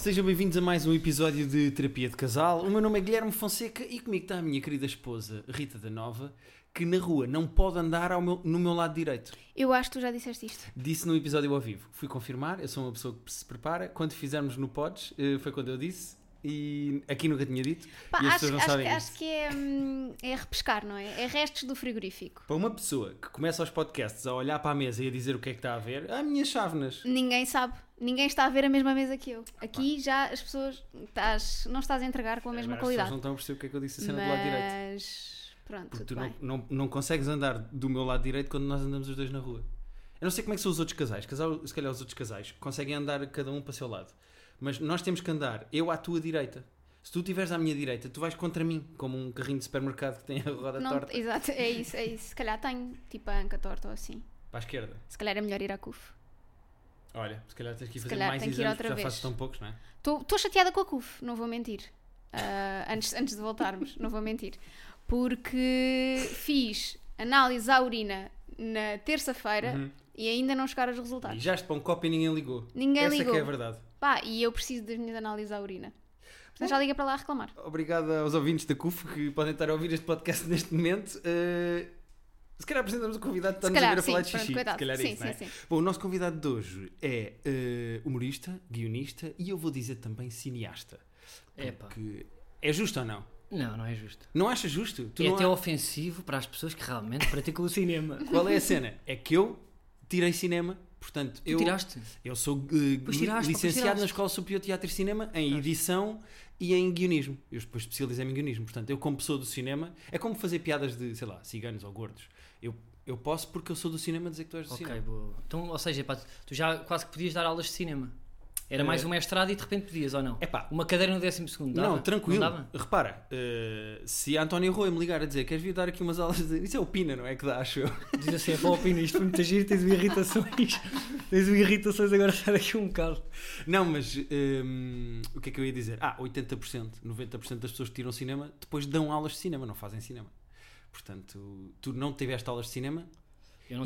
Sejam bem-vindos a mais um episódio de Terapia de Casal. O meu nome é Guilherme Fonseca e comigo está a minha querida esposa Rita da Nova, que na rua não pode andar ao meu- no meu lado direito. Eu acho que tu já disseste isto. Disse no episódio ao vivo. Fui confirmar, eu sou uma pessoa que se prepara. Quando fizermos no Pods, eh, foi quando eu disse. E aqui nunca tinha dito. Pá, e as acho, pessoas não acho sabem acho que é, hum, é repescar, não é? É restos do frigorífico. Para uma pessoa que começa aos podcasts a olhar para a mesa e a dizer o que é que está a ver, ah, minhas chávenas. Ninguém sabe. Ninguém está a ver a mesma mesa que eu. Aqui já as pessoas. Estás, não estás a entregar com a mesma Agora as pessoas qualidade. não estão a perceber o que é que eu disse a cena do lado direito. Mas. Pronto, Porque tu não, não, não consegues andar do meu lado direito quando nós andamos os dois na rua. Eu não sei como é que são os outros casais. Casal, se calhar os outros casais conseguem andar cada um para o seu lado. Mas nós temos que andar eu à tua direita. Se tu estiveres à minha direita, tu vais contra mim, como um carrinho de supermercado que tem a roda Não- torta. exato, é isso, é isso. Se calhar tenho tipo a anca torta ou assim. Para a esquerda. Se calhar é melhor ir à CUF. Olha, se calhar tens que ir Se fazer mais ir exames, já vez. fazes tão poucos, não é? Estou chateada com a CUF, não vou mentir. Ah, antes, antes de voltarmos, não vou mentir. Porque fiz análise à urina na terça-feira Uhum. e ainda não chegaram os E resultados. já para um copo e ninguém ligou. Ninguém Essa ligou. que é a verdade. Pá, e eu preciso das minhas análises à urina. Portanto, já liga para lá a reclamar. Obrigado aos ouvintes da CUF que podem estar a ouvir este podcast neste momento. Uh, se calhar apresentamos o convidado que está-nos a ver a sim, falar de pronto, xixi. coitado. Se calhar é sim, isso, não é? sim, sim. Bom, o nosso convidado de hoje é eh, humorista, guionista e eu vou dizer também cineasta. Epá. Porque é justo ou não? Não, não é justo. Não achas justo? Tu é não até há- ofensivo para as pessoas que realmente praticam o cinema. Qual é a cena? É que eu tirei cinema, portanto, Tu eu, tiraste? eu sou Pois tiraste, licenciado na Escola Superior de Teatro e Cinema em edição e em guionismo. Eu depois especializei-me em guionismo. Portanto, eu como pessoa do cinema, é como fazer piadas de, sei lá, ciganos ou gordos. Eu, eu posso porque eu sou do cinema dizer que tu és do Ok, cinema. boa. Então, ou seja, pá, tu já quase que podias dar aulas de cinema. Era Eh, mais um mestrado e de repente podias, ou não? Epá, Uma cadeira no décimo segundo, dava? Não, tranquilo. Não? Repara, eh, se a Antónia Rui me ligar a dizer queres vir dar aqui umas aulas de. Isso é o Pina, não é? Que dá, acho eu. Diz assim, é para opinar, isto foi muito giro, tens o irritações. tens o irritações agora sai daqui um bocado. Não, mas ehm, o que é que eu ia dizer? Ah, 80%, 90% das pessoas que tiram cinema depois dão aulas de cinema, não fazem cinema. Portanto, tu não tiveste aulas de cinema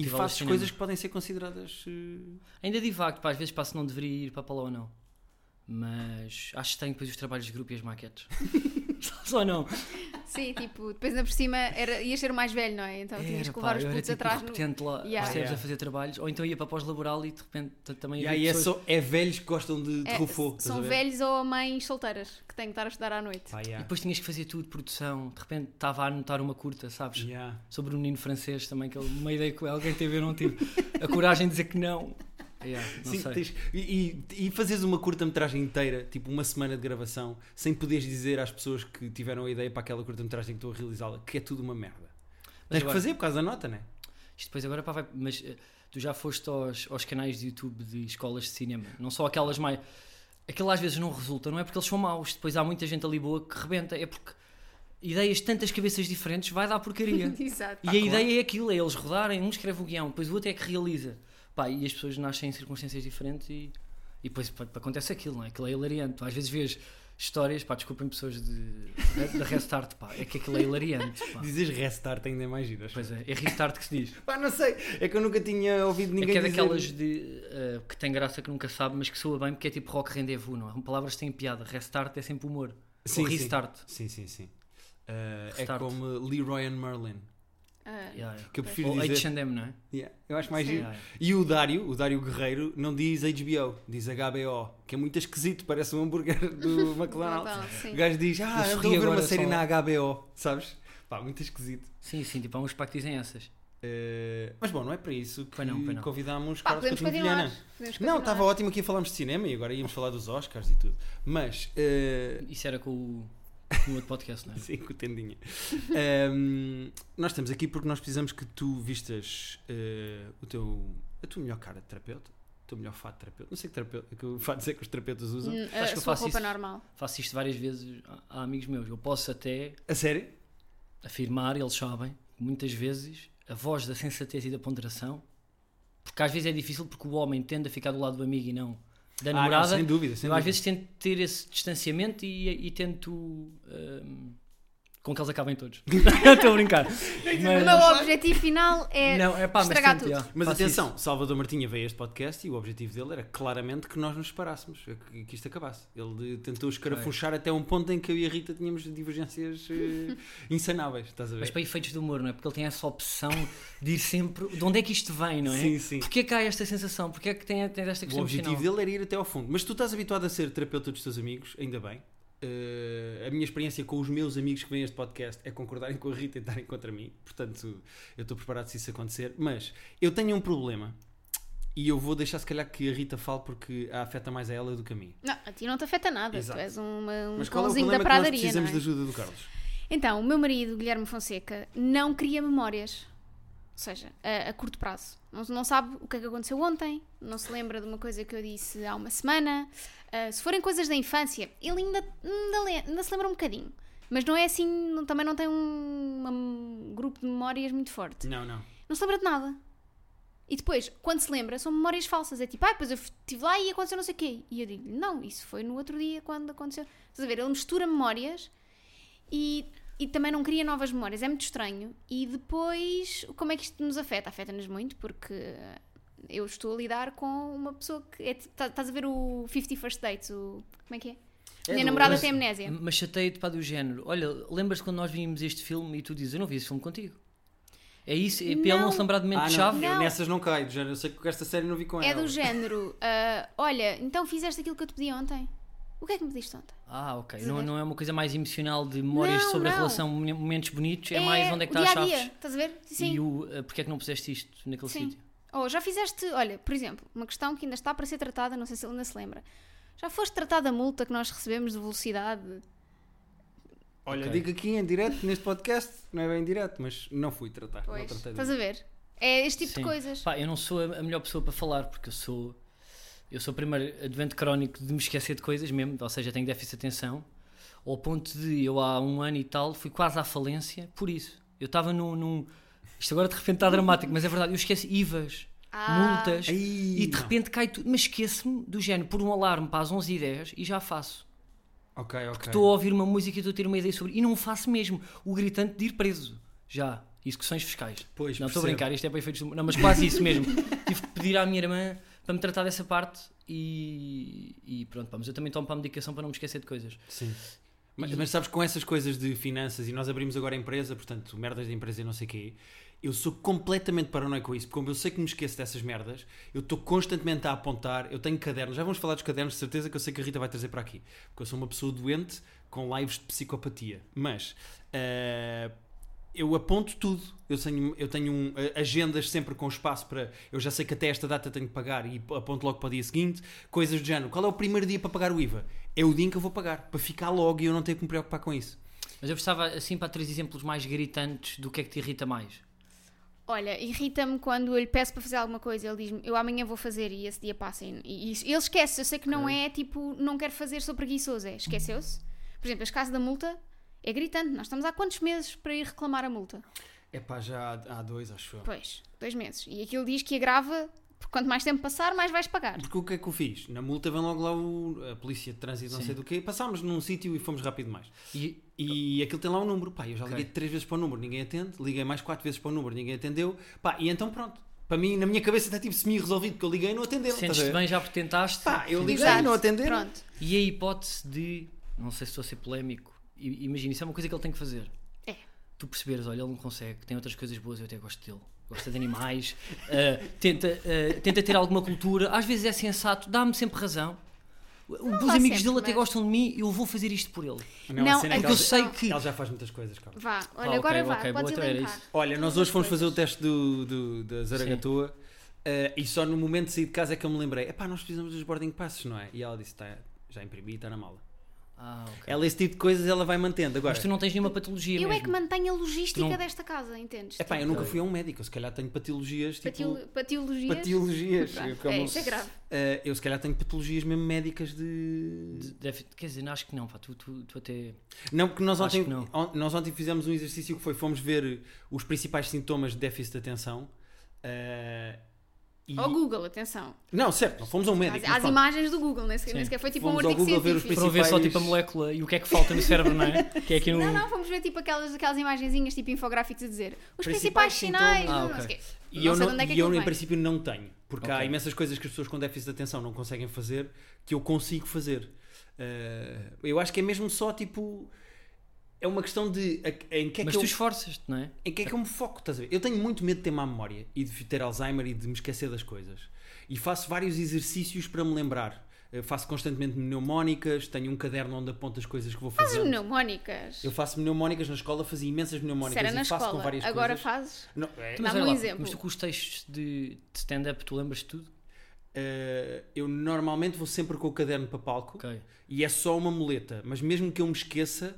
e fazes coisas que podem ser consideradas. eh, Ainda divago, pá, às vezes passo não deveria ir para lá ou não. Mas acho que tenho depois os trabalhos de grupo e as maquetes. Só não. Sim, tipo, depois ainda por cima era, ias ser o mais velho, não é? Então tinhas Era, que pá, levar os putos tipo atrás no. repetente lá, Yeah. percebes, Yeah. a fazer trabalhos, ou então ia para pós-laboral e de repente também E havia aí é, pessoas- só, é velhos que gostam de, de É, a são velhos ou mães solteiras que têm que estar a estudar à noite. Pá, E yeah. depois tinhas que fazer tudo, produção, de repente estava a anotar uma curta, sabes? Yeah. Sobre o menino francês também, que ele- uma ideia que alguém teve, eu não tive a coragem de dizer que não. Yeah, Sim, tens- e, e, e fazes uma curta-metragem inteira, tipo uma semana de gravação, sem poderes dizer às pessoas que tiveram a ideia para aquela curta-metragem que estão a realizá-la que é tudo uma merda. Tens que agora- fazer por causa da nota, não é? Isto depois agora pá, vai, mas eh, tu já foste aos, aos canais de YouTube de escolas de cinema, não só aquelas mais. Aquilo às vezes não resulta, não é porque eles são maus, depois há muita gente ali boa que rebenta, é porque ideias de tantas cabeças diferentes vai dar porcaria. Exato. E a ideia é aquilo, é eles rodarem, um escreve o guião, depois o outro é que realiza. Pá, e as pessoas nascem em circunstâncias diferentes e, e depois pá, acontece aquilo, não é? Aquilo é hilariante. Tu às vezes vês histórias, pá, desculpem pessoas de, da Restart, pá, é que aquilo é hilariante. Pá. Dizes restart ainda é mais giras. Pois é, é Restart que se diz. Pá, não sei, é que eu nunca tinha ouvido É ninguém que é dizer... daquelas de, eh, que tem graça que nunca sabe, mas que soa bem porque é tipo rock rendezvous, não é? Palavras têm piada. Restart é sempre humor. Sim, Ou sim. restart. Sim, sim, sim. Uh, é Restart. como Leroy and Merlin, Ah, Yeah, yeah. que eu prefiro Ou dizer... H&M, não é? Yeah, eu acho mais Sim. giro. E o Dário, o Dário Guerreiro, não diz HBO, diz HBO, que é muito esquisito, parece um hambúrguer do McDonald's. O gajo diz, ah, Eu estou a sorri ver uma série só. na HBO, sabes? Pá, muito esquisito. Sim, sim, tipo, há uns pá que dizem essas. Uh, mas bom, não é para isso que Pois não, pois não. convidámos Pá, Carlos Coutinho. Vilhena. Não, estava ótimo aqui a falarmos de cinema e agora íamos falar dos Oscars e tudo. Mas, uh, Isso era com o no outro podcast, não é? Sim, com o tendinha. Um, nós estamos aqui porque nós precisamos que tu vistas uh, o teu, a tua melhor cara de terapeuta, o teu melhor fato de terapeuta. Não sei que, terapeuta, que fato é que os terapeutas usam. Hum, Acho A que eu sua faço roupa isso. normal. Faço isto várias vezes a, a amigos meus. Eu posso até A sério? afirmar, eles sabem, muitas vezes, a voz da sensatez e da ponderação, porque às vezes é difícil porque o homem tende a ficar do lado do amigo e não da Ah, não, namorada. sem dúvida, sem eu às dúvida. vezes tento ter esse distanciamento e, e tento hum, com que eles acabem todos. Estou a brincar. O Mas, meu objetivo final é não, é pá, mas estragar tento, tudo. já, Mas atenção, Salvador Martinha veio a este podcast e o objetivo dele era claramente que nós nos separássemos, que, que isto acabasse. Ele tentou escarafunchar até um ponto em que eu e a Rita tínhamos divergências eh, insanáveis, estás a Mas ver? para efeitos de humor, não é? Porque ele tem essa opção de ir sempre. De onde é que isto vem, não é? Sim, sim. Porquê é que há esta sensação? Porquê é que tem, tem esta O questão objetivo emocional? dele era ir até ao fundo. Mas tu estás habituado a ser terapeuta dos teus amigos, ainda bem. Eh, a minha experiência com os meus amigos que vêm a este podcast é concordarem com a Rita e estarem contra mim. Portanto, eu estou preparado se isso acontecer. Mas eu tenho um problema e eu vou deixar se calhar que a Rita fale porque a afeta mais a ela do que a mim. Não, a ti não te afeta nada. Exato. Tu és uma, um Mas qual é o cãozinho problema da que nós pradaria, precisamos é? ajuda do Carlos? Então, o meu marido, Guilherme Fonseca, não cria memórias. Ou seja, a, a curto prazo. Não, não sabe o que é que aconteceu ontem, não se lembra de uma coisa que eu disse há uma semana. Ah, se forem coisas da infância, ele ainda, ainda, ainda se lembra um bocadinho. Mas não é assim, não- também não tem um, um grupo de memórias muito forte. Não, não. Não se lembra de nada. E depois, quando se lembra, são memórias falsas. É tipo, ah, depois eu estive lá e aconteceu não sei o quê. E eu digo, não, isso foi no outro dia quando aconteceu. Estás a ver? Ele mistura memórias e, e também não cria novas memórias. É muito estranho. E depois, como é que isto nos afeta? Afeta-nos muito porque eu estou a lidar com uma pessoa que. É, tá- estás a ver o 50 First Dates? O, como é que é? É Minha do- namorada mas- tem amnésia. Mas chateia-te para do género. Olha, lembras-te quando nós vimos este filme e tu dizes, eu não vi esse filme contigo? É isso? É para ele não se lembrar de Ah, momento de não, chave? eu Não. nessas não caio. Já, eu sei que esta série não vi com É ela. do género, ah, olha, então fizeste aquilo que eu te pedi ontem. O que é que me pediste ontem? Ah, ok. A Não, não é uma coisa mais emocional de memórias Não, sobre a não. relação, momen- momentos bonitos, é, mais onde é que está a a chaves. dia, estás a ver? Sim. E o, uh, porque é que não puseste isto naquele Sim. sítio? Ou já fizeste, olha, por exemplo, uma questão que ainda está para ser tratada, não sei se ele ainda se lembra. Já foste tratada a multa que nós recebemos de velocidade? Olha, Ok. digo aqui em direto neste podcast, não é bem em direto, mas não fui tratar. não Pois, tratei estás a ver? É este tipo Sim. de coisas. Pá, eu não sou a a melhor pessoa para falar, porque eu sou. Eu sou primeiro advento crónico de me esquecer de coisas mesmo, ou seja, tenho déficit de atenção, ao ponto de eu há um ano e tal fui quase à falência por isso. Eu estava num, num- Isto agora de repente está dramático, mas é verdade, eu esqueci IVAs, Ah. multas, Ai, e de não. repente cai tudo. Mas esqueço-me do género por um alarme para as 11h10 e já faço. Ok, ok. Estou a ouvir uma música e estou a ter uma ideia sobre. E não faço mesmo. O gritante de ir preso. Já. Execuções fiscais. Pois, não estou a brincar, isto é para efeitos. Não, mas quase isso mesmo. Tive que pedir à minha irmã para me tratar dessa parte e, e pronto, pá, mas eu também tomo para a medicação para não me esquecer de coisas. Sim. Mas, mas sabes, com essas coisas de finanças, e nós abrimos agora a empresa, portanto, merdas de empresa e não sei o quê, eu sou completamente paranoico com isso, porque como eu sei que me esqueço dessas merdas, eu estou constantemente a apontar, eu tenho cadernos, já vamos falar dos cadernos, de certeza que eu sei que a Rita vai trazer para aqui, porque eu sou uma pessoa doente com lives de psicopatia, mas eh, eu aponto tudo, eu tenho, eu tenho um, agendas sempre com espaço para, eu já sei que até esta data tenho que pagar e aponto logo para o dia seguinte, coisas do género, qual é o primeiro dia para pagar o IVA? É o dia em que eu vou pagar, para ficar logo e eu não ter que me preocupar com isso. Mas eu gostava, assim, para três exemplos mais gritantes do que é que te irrita mais. Olha, irrita-me quando eu lhe peço para fazer alguma coisa, ele diz-me, eu amanhã vou fazer e esse dia passa. E, e ele esquece, eu sei que não é tipo, não quero fazer, sou preguiçoso, é, esqueceu-se. Por exemplo, este caso da multa é gritante, nós estamos há quantos meses para ir reclamar a multa? É pá, já há, há dois, acho eu. Pois, dois meses. E aquilo diz que agrava, porque quanto mais tempo passar, mais vais pagar. Porque o que é que eu fiz? Na multa vem logo lá o- a polícia de trânsito, não Sim. sei do quê. Passámos num sítio e fomos rápido demais. E, E aquilo tem lá um número. Pá, eu já Ok. liguei três vezes para o número, ninguém atende. Liguei mais quatro vezes para o número, ninguém atendeu. Pá, e então pronto. Para mim, na minha cabeça está tipo semi-resolvido, porque eu liguei e não atenderam. estás a sentes-te bem já porque tentaste. Pá, eu liguei e não atenderam. Pronto. E a hipótese de, não sei se estou a ser polémico, imagina, isso é uma coisa que ele tem que fazer. É. Tu perceberes, olha, ele não consegue, tem outras coisas boas, eu até gosto dele. Gosta de animais, eh, tenta, eh, tenta ter alguma cultura, às vezes é sensato, dá-me sempre razão. Os dá amigos sempre, dele até mas- gostam de mim, eu vou fazer isto por ele. Não, cena é que Porque eu sei que. Ela já faz muitas coisas, calma. Vá, olha, Ah, ok, agora vá, ok, podes boa, era elencar. isso. Olha, nós hoje fomos fazer o teste do, do- da Zaragatua eh, e só no momento de sair de casa é que eu me lembrei: epá, nós precisamos dos boarding passes, não é? E ela disse: tá, já imprimi está na mala. Ah, ok. Ela, esse tipo de coisas, ela vai mantendo. Agora, Mas tu não tens nenhuma patologia Eu é mesmo. que mantenho a logística Não- desta casa, entendes? epá, eu Tipo, nunca fui a um médico. Eu se calhar tenho patologias tipo. Patologias. Pronto, como- É, isso é grave. Eh, eu se calhar tenho patologias mesmo médicas de. De- deve- quer dizer, acho que não, pá, tu, tu, tu até. Não, porque nós ontem, que não. on- nós ontem fizemos um exercício que foi: fomos ver os principais sintomas de déficit de atenção. eh, E- Ao Google, atenção. Não, certo, não fomos a um Às, médico. às pronto. imagens do Google, nem sequer, nem sequer foi tipo um Fomos ao artigo Google ver os científico. Foram ver só principais- tipo a molécula e o que é que falta no cérebro, não é? Que é aqui no. Não, não, fomos ver tipo aquelas, aquelas imagenzinhas tipo infográficos a dizer os Principais principais, sinais. Ah, não sei quê. E eu, não, é que e eu em vem. princípio não tenho, porque há Ok. imensas coisas que as pessoas com déficit de atenção não conseguem fazer que eu consigo fazer. Eh, eu acho que é mesmo só tipo. É uma questão de a- em que é Mas que tu eu, esforças-te, não é? em que é que eu me foco, estás a ver? Eu tenho muito medo de ter má memória e de ter Alzheimer e de me esquecer das coisas. E faço vários exercícios para me lembrar. Eu faço constantemente mnemónicas, tenho um caderno onde aponto as coisas que vou Fazes fazer. mnemónicas. Eu faço mnemónicas na escola, fazia imensas mnemónicas era e na faço com escola, várias agora coisas. fazes. Não, é- Mas Dá-me um lá, exemplo. Mas tu com os textos de, de stand-up, tu lembras de tudo? Eh, eu normalmente vou sempre com o caderno para palco Ok. e é só uma muleta, mas mesmo que eu me esqueça,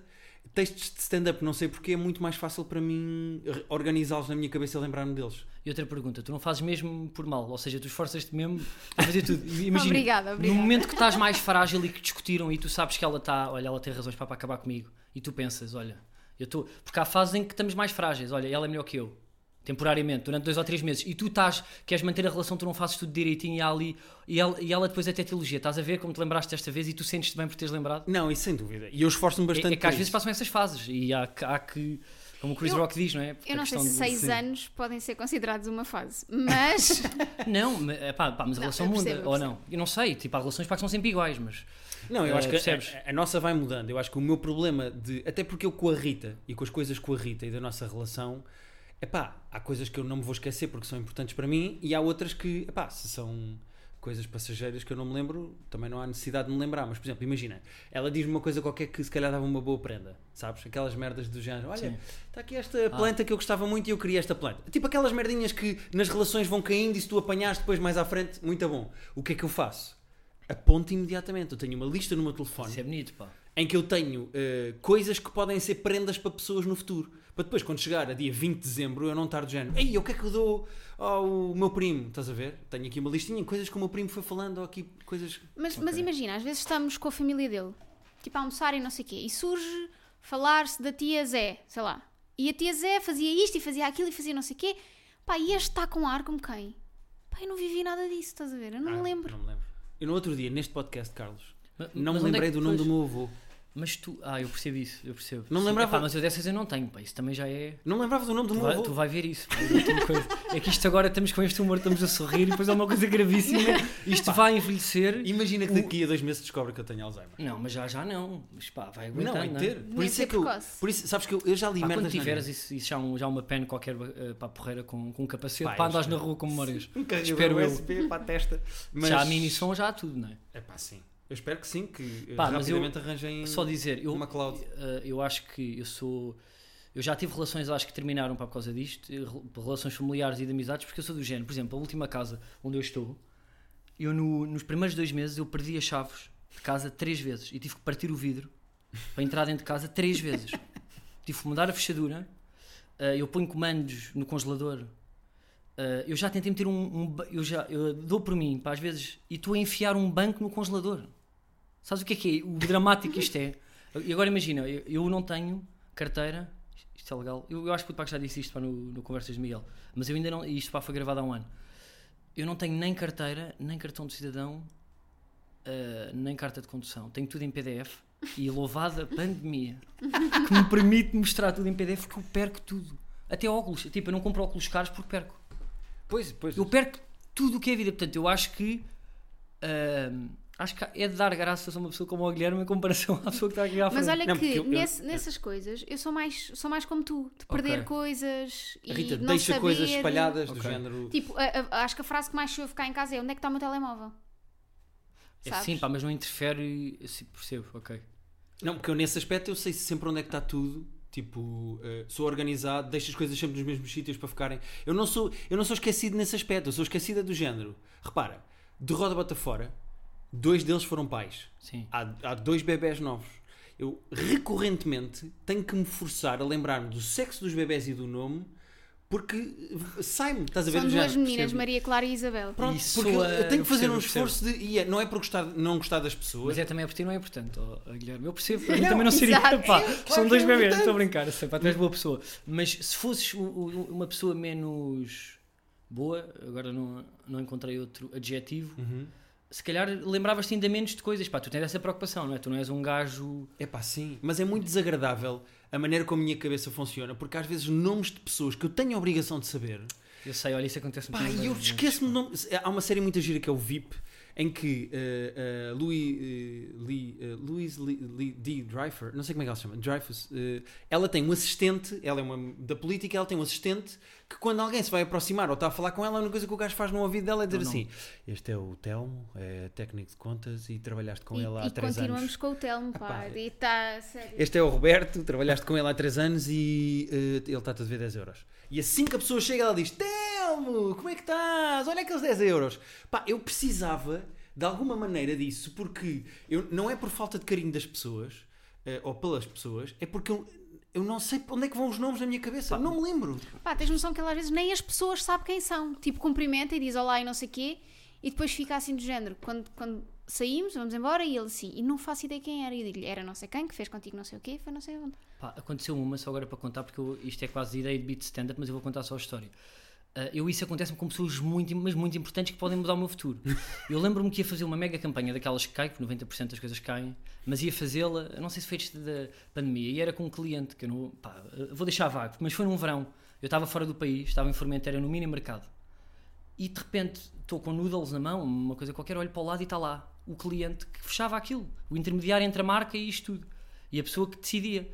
textos de stand-up, não sei porque, é muito mais fácil para mim organizá-los na minha cabeça e lembrar-me deles. E outra pergunta, tu não fazes mesmo por mal, ou seja, tu esforças-te mesmo a fazer tudo. Imagina, Obrigada, no obrigada. momento que estás mais frágil e que discutiram e tu sabes que ela está, olha, ela tem razões para, para acabar comigo, e tu pensas, olha, eu estou. Porque há fases em que estamos mais frágeis, olha, ela é melhor que eu, temporariamente, durante dois ou três meses, e tu estás, queres manter a relação, tu não fazes tudo direitinho e há ali, e ela, e ela depois até te elogia, estás a ver como te lembraste desta vez e tu sentes-te bem por teres lembrado? Não, isso sem dúvida. E eu esforço-me É, bastante é que às por vezes isso. passam essas fases e há, que- há que, como o Chris Eu- Rock diz, não é? Porque Eu não sei se de- seis sim. anos podem ser considerados uma fase, mas Não, mas, é pá, pá, mas a Não, relação muda, percebo, eu ou não? Eu não sei, tipo, há relações pá, que são sempre iguais, mas Não, eu Eh, acho que a, a nossa vai mudando. Eu acho que o meu problema de. Até porque eu com a Rita e com as coisas com a Rita e da nossa relação. Epá, há coisas que eu não me vou esquecer porque são importantes para mim e há outras que, epá, se são coisas passageiras que eu não me lembro, também não há necessidade de me lembrar. Mas, por exemplo, imagina, ela diz-me uma coisa qualquer que se calhar dava uma boa prenda, sabes? Aquelas merdas do género. Olha, está aqui esta planta que eu gostava muito e eu queria esta planta. Tipo aquelas merdinhas que nas relações vão caindo e se tu apanhares depois mais à frente, muito bom. O que é que eu faço? Aponto imediatamente. Eu tenho uma lista no meu telefone isso é bonito, pá. Em que eu tenho eh, coisas que podem ser prendas para pessoas no futuro. Para depois, quando chegar a dia 20 de dezembro, eu não estar do género. Ei, o que é que eu dou ao meu primo? Estás a ver? Tenho aqui uma listinha, coisas que o meu primo foi falando, ou aqui coisas. Mas, Ok. mas imagina, às vezes estamos com a família dele, tipo a almoçar e não sei o quê, e surge falar-se da tia Zé, sei lá. E a tia Zé fazia isto e fazia aquilo e fazia não sei o quê. Pá, e este está com ar como quem? Pá, eu não vivi nada disso, estás a ver? Eu não Ah, me lembro. Não me lembro. Eu no outro dia, neste podcast, Carlos, Ma- não mas me é lembrei que do nome do meu avô. Mas tu, ah, eu percebo isso, eu percebo. Não Sim, lembrava- epá, mas eu dessas eu não tenho, pá, isso também já é. Não lembrava do nome do Tu meu vai, avô. tu vai ver isso. pá, eu É que isto agora estamos com este humor, estamos a sorrir e depois é uma coisa gravíssima. Isto vai envelhecer. Imagina que daqui a dois meses descobre que eu tenho Alzheimer. Não, mas já já não. Mas pá, vai aguentando. Não, em não é? ter. Por Nem isso é que eu. Por isso, sabes que eu, eu já li Pá, merdas quando tiveres isso, isso já, um, já uma pen qualquer eh, para a porreira com, com um capacete Pá, eu andares na rua com memórias. Um carregador Espero eu. USB para a testa. Mas... Já há mini som, já há tudo, não é? É pá, sim. Eu espero que sim, que eh, Pá, mas eu- rapidamente arranjem Só dizer, eu, uma cloud. eh, eu acho que eu sou. Eu já tive relações, acho que terminaram por causa disto, eh, rel- relações familiares e de amizades, porque eu sou do género. Por exemplo, a última casa onde eu estou, eu no- nos primeiros dois meses eu perdi as chaves de casa três vezes e tive que partir o vidro para entrar dentro de casa três vezes. tive que mudar a fechadura, eu ponho comandos no congelador. eu já tentei meter um, um eu já eu dou por mim, pá, às vezes, e estou a enfiar um banco no congelador. Sabes o que é que é? O dramático isto é. E agora imagina, eu, eu não tenho carteira. Isto é legal. Eu, eu acho que o Paco já disse isto pá, no, no Conversas de Miguel. Mas eu ainda não. e Isto pá, foi gravado há um ano. Eu não tenho nem carteira, nem cartão de cidadão, ah, nem carta de condução. Tenho tudo em PDF. E louvada a pandemia que me permite mostrar tudo em PDF que eu perco tudo. Até óculos. Tipo, eu não compro óculos caros porque perco. Pois, pois. Eu perco tudo o que é vida. Portanto, eu acho que. ahm, acho que é de dar graças a uma pessoa como o Guilherme em comparação à pessoa que está aqui à frente. Mas olha Não, que eu- eu- nesse- nessas coisas eu sou mais, sou mais como tu, de perder Ok. coisas e Rita não deixa saber... coisas espalhadas do Ok. género. Tipo, a- a- acho que a frase que mais chove cá em casa é onde é que está o meu telemóvel? É Sabes? sim, pá, mas não interfere. eu sim, percebo, ok. Não, porque eu nesse aspecto eu sei sempre onde é que está tudo. Tipo, eh, sou organizado, deixo as coisas sempre nos mesmos sítios para ficarem. Eu não sou, eu não sou esquecido nesse aspecto, eu sou esquecida do género. Repara, de roda bota fora, dois deles foram pais. Sim. Há, há dois bebés novos. Eu recorrentemente tenho que me forçar a lembrar-me do sexo dos bebés e do nome, porque sai-me, estás a ver? São duas género, meninas, percebe? Maria Clara e Isabel. Pronto, Isso porque eu, é- eu tenho que fazer percebo, um eu percebo. esforço de. E é, não é por gostar, não gostar das pessoas. Mas é também a ti não é importante, ó, Guilherme. Eu percebo, para mim também não seria. exato. Pá, É, são claro dois é bebês, estou a brincar, sei, pá, tu és boa pessoa. Mas se fosses uma pessoa menos. boa, agora não, não encontrei outro adjetivo. Uhum. Se calhar lembravas-te ainda menos de coisas, pá, tu tens essa preocupação, não é? Tu não és um gajo. É pá, sim. Mas é muito desagradável a maneira como a minha cabeça funciona, porque às vezes nomes de pessoas que eu tenho a obrigação de saber, Eu sei, olha, isso acontece pá, muito. e eu esqueço-me de nome. Há uma série muito gira que é o VIP, em que uh, uh, Louis, uh, Lee, Louise Lee, Lee D. Dreyfus, não sei como é que ela se chama, Dreyfus, ela tem um assistente, ela é uma da política, ela tem um assistente que quando alguém se vai aproximar ou está a falar com ela, a única coisa que o gajo faz no ouvido dela é dizer Não, não. assim: Este é o Telmo, é técnico de contas e trabalhaste com e, ele há e três continuamos anos. com o Telmo, pá. E está sério. Este é o Roberto, trabalhaste com ele há 3 anos e eh, ele está-te a dever 10 euros. E assim que a pessoa chega, ela diz: Telmo, como é que estás? Olha aqueles 10 euros. Pá, eu precisava de alguma maneira disso, porque eu, não é por falta de carinho das pessoas eh, ou pelas pessoas, é porque eu, eu não sei para onde é que vão os nomes na minha cabeça. Não me lembro. Pá, tens noção que ele às vezes nem as pessoas sabe quem são. Tipo, cumprimenta e diz olá e não sei o quê. E depois fica assim do género. Quando, quando saímos, vamos embora e ele assim. E não faço ideia quem era. E eu digo-lhe, era não sei quem, que fez contigo não sei o quê, foi não sei onde. Pá, aconteceu uma só agora para contar, porque eu- isto é quase ideia de beat stand-up, mas eu vou contar só a história. Ah, eu isso acontece-me com pessoas muito, mas muito importantes que podem mudar o meu futuro. Eu lembro-me que ia fazer uma mega campanha daquelas que caem, que 90% das coisas caem, mas ia fazê-la, não sei se foi antes da pandemia, e era com um cliente, que eu não, pá, vou deixar vago, mas foi num verão, eu estava fora do país, estava em Formentera no mini mercado, e de repente estou com noodles na mão, uma coisa qualquer, olho para o lado e está lá o cliente que fechava aquilo, o intermediário entre a marca e isto tudo, e a pessoa que decidia.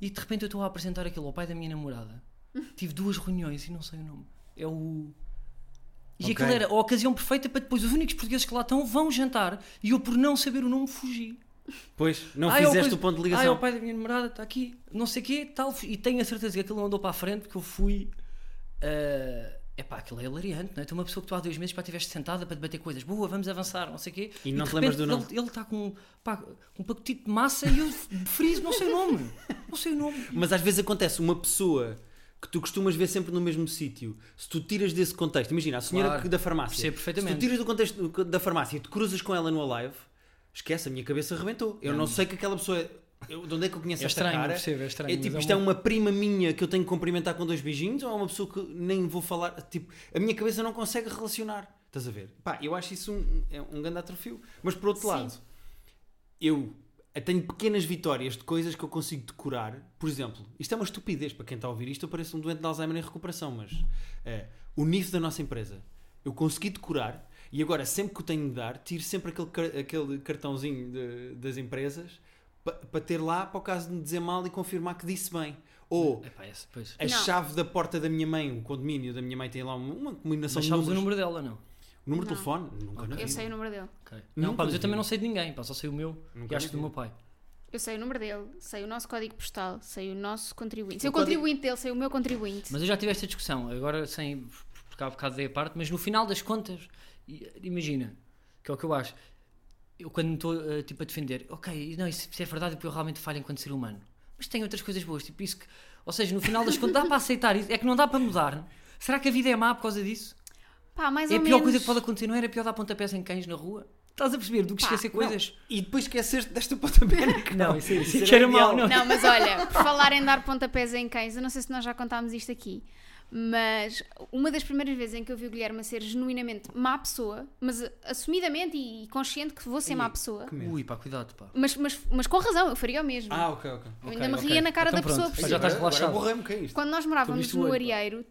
E de repente eu estou a apresentar aquilo ao pai da minha namorada. Tive duas reuniões e não sei o nome. É o. E Ok. aquilo era a ocasião perfeita para depois os únicos portugueses que lá estão vão jantar e eu, por não saber o nome, fugi. Pois, não Ah, o fizeste o ponto de Ah, é ligação. o pai da minha namorada, está aqui, não sei o quê, tal. E tenho a certeza que aquilo não andou para a frente porque eu fui. É epá, aquilo é hilariante, não é? Tem uma pessoa que tu há dois meses para estiveste sentada para debater coisas, boa, vamos avançar, não sei o quê. E não de te lembras do nome. Ele, está com, pá, com um pacotito de massa e eu friso, não sei o nome. Não sei o nome. Mas às vezes acontece uma pessoa que tu costumas ver sempre no mesmo sítio, se tu tiras desse contexto, imagina a senhora Claro, que- da farmácia, percebo se perfeitamente. tu tiras do contexto da farmácia e te cruzas com ela no Alive, esquece, a minha cabeça arrebentou. Eu não, sei que aquela pessoa é. eu- de onde é que eu conheço É esta estranho, cara? percebo, é estranho. É mas tipo, isto uma- é uma prima minha que eu tenho que cumprimentar com dois beijinhos ou é uma pessoa que nem vou falar? Tipo, a minha cabeça não consegue relacionar. Estás a ver? Pá, eu acho isso um, é um grande atrofio. Mas por outro Sim. lado, eu tenho pequenas vitórias de coisas que eu consigo decorar. Por exemplo, isto é uma estupidez para quem está a ouvir isto. Eu pareço um doente de Alzheimer em recuperação, mas é, o NIF da nossa empresa eu consegui decorar e agora sempre que o tenho de dar, tiro sempre aquele, aquele cartãozinho de- das empresas pa- para ter lá para o caso de me dizer mal e confirmar que disse bem. Ou Epá, esse, pois. a Não. chave da porta da minha mãe, o condomínio da minha mãe tem lá uma, uma combinação Mas de sabes números. o número dela, não? Número de Não. telefone? Nunca na Eu vida. sei o número dele. Ok. Não, pá, mas eu vi. também não sei de ninguém, pá, só sei o meu Nunca e acho que do meu pai. Eu sei o número dele, sei o nosso código postal, sei o nosso contribuinte. Sei o O código- contribuinte dele, sei o meu contribuinte. Mas eu já tive esta discussão, agora sem. porque há bocado dei a parte, mas no final das contas, i- imagina, que é o que eu acho. Eu quando me estou eh, tipo, a defender, ok, não, isso, isso é verdade porque eu realmente falho enquanto ser humano. Mas tem outras coisas boas, tipo isso que. Ou seja, no final das contas dá para aceitar isso, é que não dá para mudar. Será que a vida é má por causa disso? Pá, mais é a pior menos. coisa que pode acontecer, não era pior dar pontapés em cães na rua? Estás a perceber? Do que Pá, esquecer coisas? E depois esqueceste desta pontapé na. Não, isso, isso, Isso que era ideal. não. Não, mas olha, por falar em dar pontapés em cães, eu não sei se nós já contámos isto aqui, mas uma das primeiras vezes em que eu vi o Guilherme a ser genuinamente má pessoa, mas assumidamente e consciente que vou ser má pessoa. Ui, pá, cuidado, pá. mas, mas, mas com razão, eu faria o mesmo. Ah, ok, ok. eu ainda me ok. ria na cara Então da pessoa pronto, por já estás relaxado. Agora é isto? Quando nós morávamos no. Arieiro,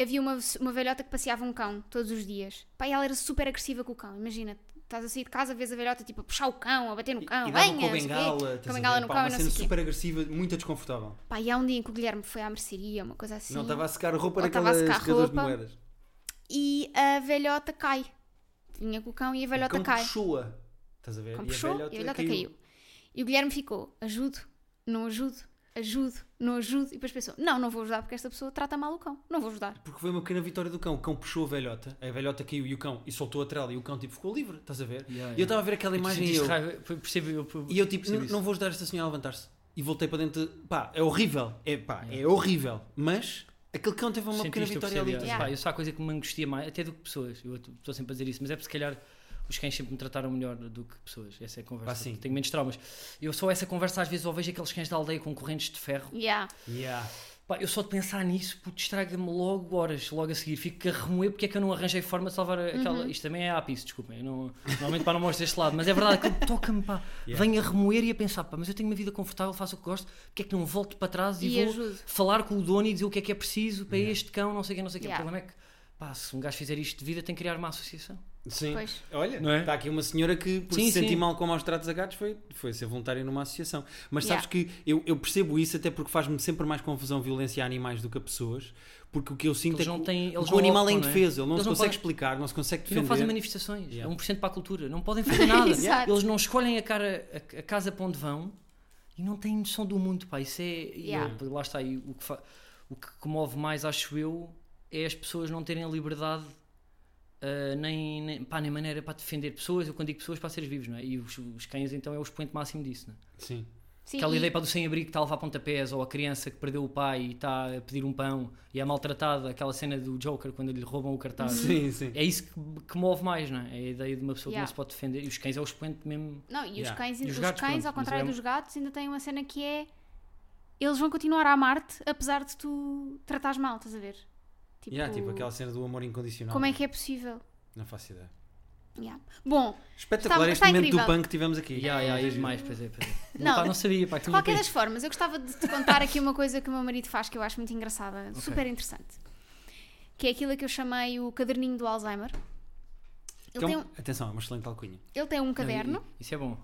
havia uma, uma velhota que passeava um cão todos os dias. Pá, e ela era super agressiva com o cão. Imagina, estás a sair de casa, vês a velhota tipo a puxar o cão, a bater no cão, e dava venha, com a bengala, com a a bengala no Pá, cão uma e não cena o quê. super agressiva, muito desconfortável. Pá, e há um dia em que o Guilherme foi à mercearia, uma coisa assim. Não estava a secar a roupa a naquelas secadores de moedas. E a velhota cai. Vinha com o cão e a O velhota cão cai. puxou-a. Estás a ver? Cão E puxou velhota e a velhota caiu. E o Guilherme ficou, ajudo, não ajudo, ajudo, não ajudo. E depois pensou, não, não vou ajudar porque esta pessoa trata mal o cão. Não vou ajudar. Porque foi uma pequena vitória do cão. O cão puxou a velhota, a velhota caiu e o cão e soltou a trela e o cão tipo ficou livre, estás a ver? Yeah, E eu estava a ver aquela Tu imagem e eu, percebo, eu, eu e eu tipo, percebo "N- isso. não vou ajudar esta senhora a levantar-se. E voltei para dentro, de- pá, é horrível, é pá, é Yeah. horrível, mas aquele cão teve uma pequena Sentiste, eu vitória ali. yeah. Yeah. Pá, eu só há coisa que me angustia mais, até do que pessoas. Eu estou sempre a dizer isso, mas é porque se calhar os cães sempre me trataram melhor do que pessoas. Essa é a conversa. Ah, sim. Tenho menos traumas. Eu só essa conversa às vezes ou vejo aqueles cães da aldeia com correntes de ferro. Yeah. Yeah. Pá, eu só de pensar nisso, puto, distraga-me logo horas, logo a seguir. Fico a remoer porque é que eu não arranjei forma de salvar aquela. Uhum. Isto também é ápice, desculpem. Não... Normalmente para não mostrar este lado, mas é verdade que toca-me, pá. Yeah. Venho a remoer e a pensar, pá, mas eu tenho uma vida confortável, faço o que gosto, porque é que não volto para trás e, E vou ajudo. falar com o dono e dizer o que é que é preciso para Yeah. este cão, não sei o que, não sei o que. Yeah. O problema é que, pá, se um gajo fizer isto de vida, tem que criar uma associação. Sim. Pois. Olha, Não é? está aqui uma senhora que, por Sim, se sentir sim. mal com maus tratos a gatos, foi, foi ser voluntária numa associação. Mas sabes Yeah. que eu, eu percebo isso até porque faz-me sempre mais confusão violência a animais do que a pessoas, porque o que eu sinto Eles é não que têm- o, eles o não animal é indefeso, ele não Eles se não consegue podem- explicar, não se consegue E defender. não fazem manifestações. Yeah. É 1% para a cultura. Não podem fazer nada. Exato. Eles não escolhem a, cara, a, a casa para onde vão e não têm noção do mundo. Pá. Isso é. e Yeah. eu- lá está. E o, que fa- o que comove mais, acho eu, é as pessoas não terem a liberdade. Ah, nem, nem, pá, nem maneira para defender pessoas, eu quando digo pessoas para seres vivos, não é? E os, os cães então é o expoente máximo disso, não é? Sim. Sim, Aquela e- ideia para do sem-abrigo que está a levar pontapés, ou a criança que perdeu o pai e está a pedir um pão e é maltratada, aquela cena do Joker quando lhe roubam o cartaz. Sim, sim. É isso que, que move mais, não é? É a ideia de uma pessoa que Yeah. não se pode defender. E os cães é o expoente mesmo. Não, e os Yeah. cães, E os os gatos, cães pronto, ao contrário é- dos gatos, ainda têm uma cena que é. Eles vão continuar a amar-te apesar de tu tratares mal, estás a ver? Tipo, Yeah, tipo aquela cena do amor incondicional. como é que é possível? Não faço ideia. Yeah. Bom, Espetacular Está- este está momento incrível. do punk que tivemos aqui. Ya, ya, e demais, pois é, pois é. Não, Pá, não sabia, pá, que de qualquer das formas, eu gostava de te contar aqui uma coisa que o meu marido faz que eu acho muito engraçada, super interessante. Que é aquilo que eu chamei o caderninho do Alzheimer. Ele é tem um- Atenção, é uma excelente alcunha. ele tem um Não, caderno Isso é bom.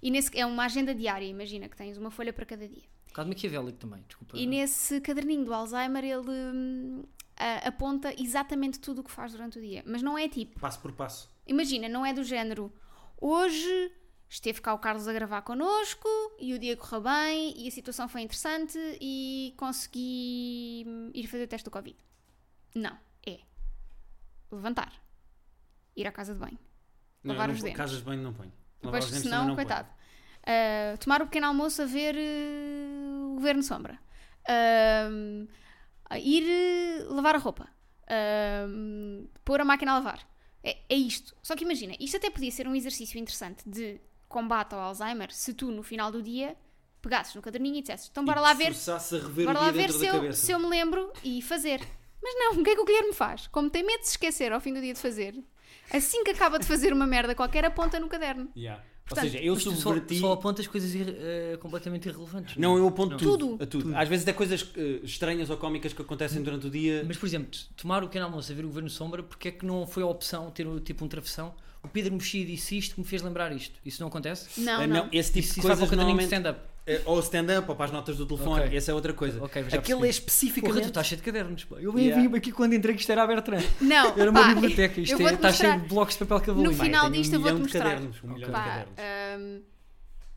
e nesse, é uma agenda diária, imagina que tens uma folha para cada dia. Um bocado maquiavélico também, desculpa. E nesse caderninho do Alzheimer ele a- aponta exatamente tudo o que faz durante o dia. Mas não é tipo, Passo por passo. imagina, não é do género hoje esteve cá o Carlos a gravar connosco e o dia correu bem e a situação foi interessante e consegui hum, ir fazer o teste do Covid. Não, é levantar, ir à casa de banho, Não, Lavar eu os não, dentes. Casas de banho não ponho. Lavar Depois, os dentes senão, não coitado. Uh, tomar o pequeno almoço a ver uh, o Governo Sombra. A ir uh, lavar a roupa. Um, pôr a máquina a lavar. É, é isto. Só que imagina, isto até podia ser um exercício interessante de combate ao Alzheimer se tu, no final do dia, pegasses no caderninho e dissesses então bora E lá ver, forçasse a rever bora o lá ver se eu, se eu me lembro e fazer. Mas não, o que é que o Guilherme faz? Como tem medo de se esquecer ao fim do dia de fazer, assim que acaba de fazer uma merda qualquer, aponta no caderno. Yeah. Portanto, Ou seja, eu Mas tu só, subverti. só apontas coisas eh, completamente irrelevantes. Não, é? eu aponto Não. tudo. Tudo. A tudo. Às vezes até coisas eh, estranhas ou cómicas que acontecem durante o dia. Mas, por exemplo, tomar o pequeno almoço a ver o Governo Sombra, porque é que não foi a opção ter tipo um travessão? O Pedro Mexia disse isto que me fez lembrar isto. Isso não acontece? Não, Ah, não. esse tipo isso de isso vai para coisas o caderninho de normalmente. stand-up. Eh, Ou stand-up, ou para as notas do telefone, Ok. essa é outra coisa. Ok, já Aquele é especificamente. Porra, tu estás cheio de cadernos. pá. Eu Yeah. vi aqui quando entrei que isto era a Bertrand. Não, Era uma pá, biblioteca. Isto eu é, está cheio de blocos de papel cavalo. No Pá, eu final disto um eu vou-te mostrar. cadernos, um de Pá, cadernos. hum,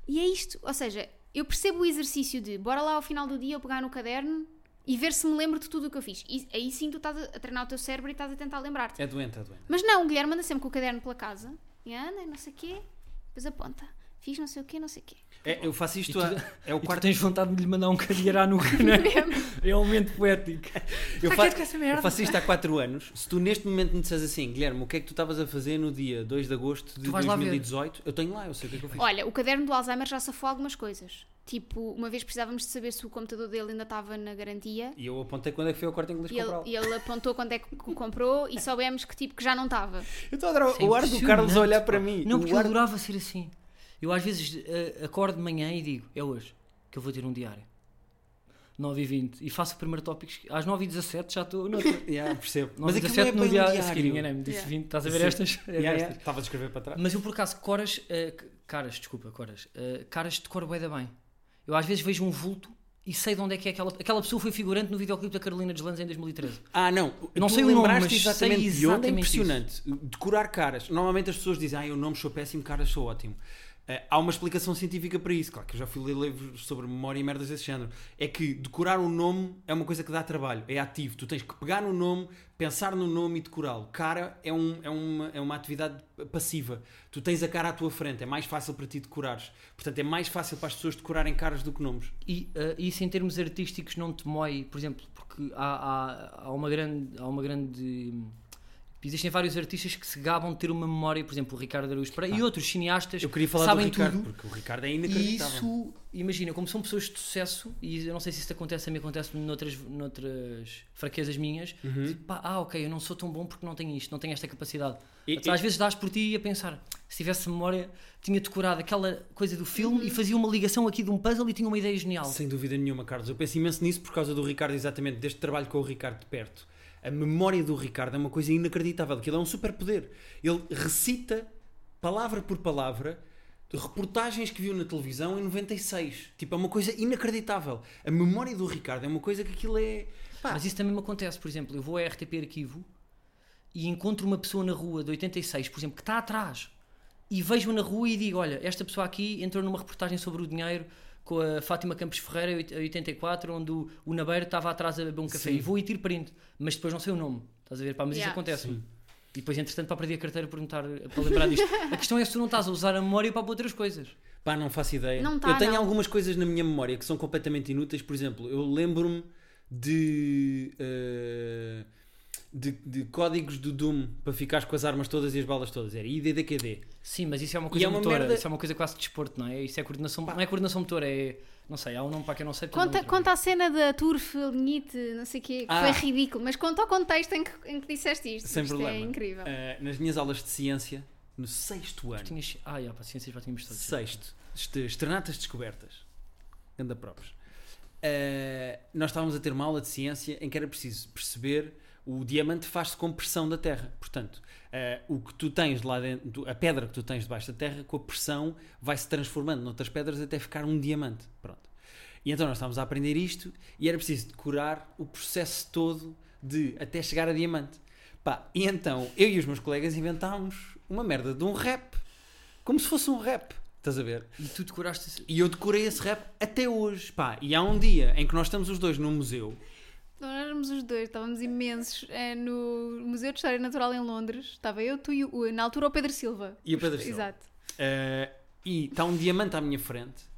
e é isto, ou seja, eu percebo o exercício de bora lá ao final do dia eu pegar no caderno e ver se me lembro de tudo o que eu fiz. E aí sim tu estás a a treinar o teu cérebro e estás a tentar lembrar-te. É doente, é doente. Mas não, o Guilherme anda sempre com o caderno pela casa e anda, e não sei o quê, depois aponta. Fiz não sei o quê, não sei o quê. É, eu faço isto. E tu- a- é o E tu quarto. tens vontade de lhe mandar um cadeira à nuca, não é? É um momento poético. Eu, fa- quieto com essa merda, eu faço isto há 4 anos. Se tu neste momento me disseres assim, Guilherme, o que é que tu estavas a fazer no dia 2 de agosto de Tu vais lá ver. 2018? Eu tenho lá, eu sei o que é que eu fiz. Olha, o caderno do Alzheimer já safou algumas coisas. Tipo, uma vez precisávamos de saber se o computador dele ainda estava na garantia. E eu apontei quando é que foi ao corte inglês E ele, comprá-lo. e ele apontou quando é que o comprou e soubemos que tipo que já não estava. Eu estou a adorar Isso é o ar do Carlos a olhar para mim. Não, O porque eu ar- adorava ser assim. Eu às vezes eh, acordo de manhã e digo, é hoje que eu vou ter um diário. 9 e 20 e faço o primeiro tópico às 9 e 17 já estou noutra. Yeah, percebo. 9 e aquilo 17 é no um dia a diário. seguir, enganei-me, disse Yeah. 20, estás a ver Sim. estas? É Yeah, yeah. A escrever para trás. Mas eu por acaso, coras, c- caras, desculpa, coras, eh, caras decoro bué da bem. Eu às vezes vejo um vulto e sei de onde é que é aquela. Aquela pessoa foi figurante no videoclipe da Carolina Deslandes em 2013. Ah, não. Não tu sei o nome, mas exatamente sei de onde é exatamente impressionante. Decorar caras. Normalmente as pessoas dizem, ah, eu nome sou péssimo, caras sou ótimo. Eh, há uma explicação científica para isso. Claro que eu já fui ler livros sobre memória e merdas desse género. É que decorar um nome é uma coisa que dá trabalho, é ativo. Tu tens que pegar no nome, pensar no nome e decorá-lo. Cara é, um, é, uma, é uma atividade passiva. Tu tens a cara à tua frente, é mais fácil para ti decorares. Portanto, é mais fácil para as pessoas decorarem caras do que nomes. E eh, isso em termos artísticos não te mói, por exemplo, porque há, há, há uma grande. Há uma grande Existem vários artistas que se gabam de ter uma memória, por exemplo, o Ricardo Araújo Pereira e outros cineastas Eu queria falar sabem do Ricardo, tudo. porque o Ricardo é E inacreditável. isso imagina, como são pessoas de sucesso, e eu não sei se isso acontece a mim, acontece noutras, noutras fraquezas minhas, tipo, pá, ah, ok, eu não sou tão bom porque não tenho isto, não tenho esta capacidade. E- Então, às vezes dás por ti a pensar, se tivesse memória, tinha decorado aquela coisa do filme e fazia uma ligação aqui de um puzzle e tinha uma ideia genial. Sem dúvida nenhuma, Carlos. Eu penso imenso nisso por causa do Ricardo, exatamente, deste trabalho com o Ricardo de perto. A memória do Ricardo é uma coisa inacreditável, que ele é um superpoder. Ele recita, palavra por palavra, reportagens que viu na televisão em 96. Tipo, é uma coisa inacreditável. A memória do Ricardo é uma coisa que aquilo é... Pá, Mas isso também me acontece, por exemplo, eu vou a RTP Arquivo e encontro uma pessoa na rua de 86, por exemplo, que está atrás e vejo-a na rua e digo: Olha, esta pessoa aqui entrou numa reportagem sobre o dinheiro com a Fátima Campos Ferreira, em 84, onde o, o Nabeiro estava atrás a beber um café Sim. e vou e tiro print, mas depois não sei o nome, estás a ver? Pá, mas Yeah. isso acontece. Sim. E depois, entretanto, para perder a carteira, perguntar para lembrar disto. A questão é se tu não estás a usar a memória para outras coisas. Pá, não faço ideia. Não tá, eu tenho não. algumas coisas na minha memória que são completamente inúteis. Por exemplo, eu lembro-me de, eh, de, de códigos do Doom para ficares com as armas todas e as balas todas. Era IDDQD. Sim, mas isso é uma E coisa é uma motora, merda- isso é uma coisa quase de desporto, não é? Isso é coordenação, não é coordenação motora, é. Não sei, há um nome para que eu não sei. Conta, conta a cena da Turf, Linite, não sei o quê, que Ah. foi ridículo, mas conta o contexto em que, em que disseste isto. Sem isto problema. é incrível. Eh, nas minhas aulas de ciência, no sexto ano, Tinhas... Ah, já, para ciências já tínhamos todos. sexto, este- externatas descobertas, anda próprios. Eh, nós estávamos a ter uma aula de ciência em que era preciso perceber o diamante faz-se com pressão da terra. Portanto, eh, o que tu tens lá dentro, a pedra que tu tens debaixo da terra, com a pressão vai se transformando noutras pedras até ficar um diamante. Pronto. E então nós estávamos a aprender isto e era preciso decorar o processo todo de até chegar a diamante. Pá, e então eu e os meus colegas inventámos uma merda de um rap, como se fosse um rap. Estás a ver? E tu decoraste. E eu decorei esse rap até hoje, pá. E há um dia em que nós estamos os dois num museu. Nós éramos os dois, estávamos imensos eh, no Museu de História Natural em Londres. Estava eu, tu e o, na altura o Pedro Silva. E o Pedro Silva. Exato. eh, e está um diamante à minha frente.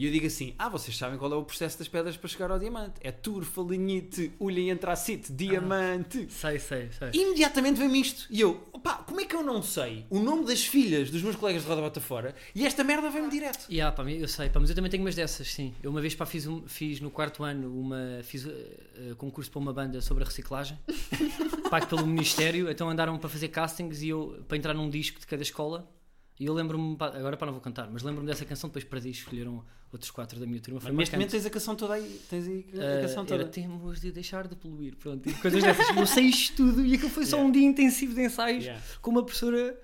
E eu digo assim: Ah, vocês sabem qual é o processo das pedras para chegar ao diamante? É turfa, linhite, ulha e antracite, diamante. Sei, sei, sei. Imediatamente vem-me isto. E eu, opá, como é que eu não sei o nome das filhas dos meus colegas de roda bota fora e esta merda vem-me direto? E ah, pá, eu sei, pá, mas eu também tenho umas dessas, sim. Eu uma vez pá, fiz, um- fiz no quarto ano uma, fiz eh, concurso para uma banda sobre a reciclagem, pago pelo Ministério, então andaram para fazer castings e eu para entrar num disco de cada escola. E eu lembro-me, agora para não vou cantar, mas lembro-me dessa canção, depois perdi, escolheram outros quatro da minha turma. Foi Mas neste momento tens a canção toda aí. Tens aí a Ah, canção toda. era temos de deixar de poluir, pronto, e coisas dessas. Eu sei isto tudo e aquilo foi só Yeah. um dia intensivo de ensaios Yeah. com uma professora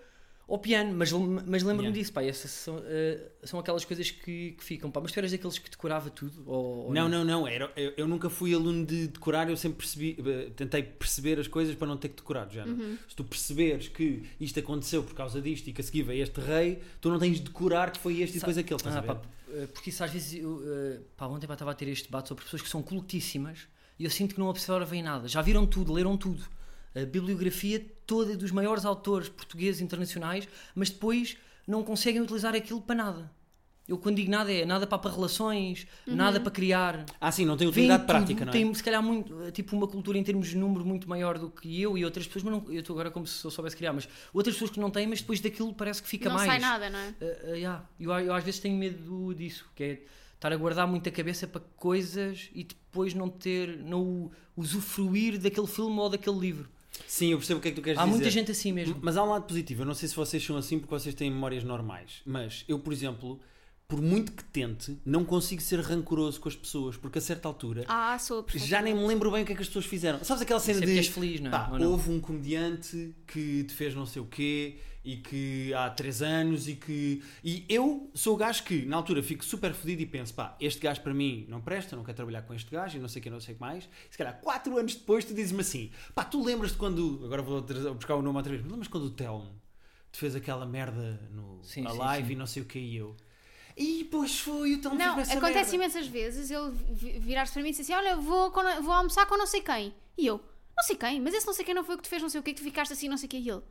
ao piano, mas, mas lembro-me Yeah. disso, pá, essas são, eh, são aquelas coisas que, que ficam, pá, mas tu eras daqueles que decorava tudo? Ou, ou Não, não, não. Era, eu, eu nunca fui aluno de decorar, eu sempre percebi, eh, tentei perceber as coisas para não ter que decorar. Já Uhum. Se tu perceberes que isto aconteceu por causa disto e que a seguir veio este rei, tu não tens de decorar que foi este e depois aquele. Estás Ah, a ver? pá, eh, porque isso às vezes, eu, eh, pá, ontem pá, estava a ter este debate sobre pessoas que são cultíssimas e eu sinto que não absorvem nada, já viram tudo, leram tudo. A bibliografia toda dos maiores autores portugueses e internacionais, mas depois não conseguem utilizar aquilo para nada. Eu quando digo nada é nada para, para relações, nada para criar. Ah, sim, não tem Vem utilidade tudo, prática, não é? Tem se calhar muito, tipo uma cultura em termos de número muito maior do que eu e outras pessoas, mas não, eu estou agora como se eu soubesse criar, mas outras pessoas que não têm, mas depois daquilo parece que fica não mais. sai nada, não é? Uh, uh, yeah. eu, eu às vezes tenho medo disso, que é estar a guardar muita cabeça para coisas e depois não ter, não usufruir daquele filme ou daquele livro. Sim, eu percebo o que é que tu queres Há dizer. muita gente assim mesmo. Mas há um lado positivo. Eu não sei se vocês são assim porque vocês têm memórias normais. Mas eu, por exemplo, por muito que tente, não consigo ser rancoroso com as pessoas. Porque a certa altura Ah, sou já nem me lembro bem o que é que as pessoas fizeram. Sabes aquela cena Sempre de. feliz, não é? Pá, não? houve um comediante que te fez não sei o quê e que há 3 anos e que. E eu sou o gajo que, na altura, fico super fodido e penso, pá, este gajo para mim não presta, não quero trabalhar com este gajo e não sei o que, não sei o que mais. E se calhar 4 anos depois tu dizes-me assim, pá, tu lembras-te quando. Agora vou buscar o nome outra vez, mas lembras quando o Telmo te fez aquela merda no Sim, a sim, live sim. e não sei o que e eu. E pois foi, o Telmo Não, acontece merda. imensas vezes ele vi- virar-se para mim e dizer assim: Olha, vou, vou almoçar com não sei quem. E eu, não sei quem, mas esse não sei quem não foi o que te fez não sei o que, que tu ficaste assim, não sei o que. E ele,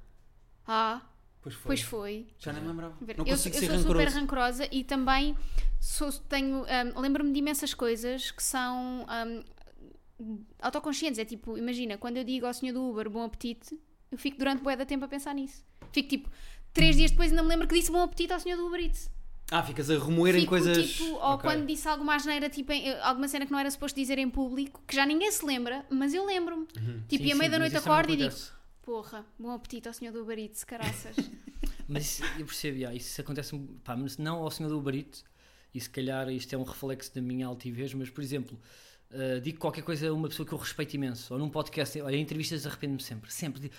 ah, Pois foi. pois foi. Já nem me lembrava. Não eu, eu sou rancoroso. super rancorosa e também sou, tenho, hum, lembro-me de imensas coisas que são hum, autoconscientes. É tipo, imagina, quando eu digo ao senhor do Uber bom apetite, eu fico durante bué da tempo a pensar nisso. Fico tipo, três dias depois ainda me lembro que disse bom apetite ao senhor do Uber Eats. Ah, ficas a remoer em Fico, coisas. tipo, ou Ok. quando disse alguma asneira, tipo, em- alguma cena que não era suposto dizer em público, que já ninguém se lembra, mas eu lembro-me. Uhum. Tipo, Sim, e à sim, meia da mas noite isso também acordo e digo. Porra, bom apetite ao senhor do Uber Eats, caraças. Mas eu percebo, já, isso acontece, pá, mas não ao senhor do Uberito, e se calhar isto é um reflexo da minha altivez, mas por exemplo, uh, digo qualquer coisa a uma pessoa que eu respeito imenso, ou num podcast, olha, em entrevistas arrependo-me sempre, sempre. Digo,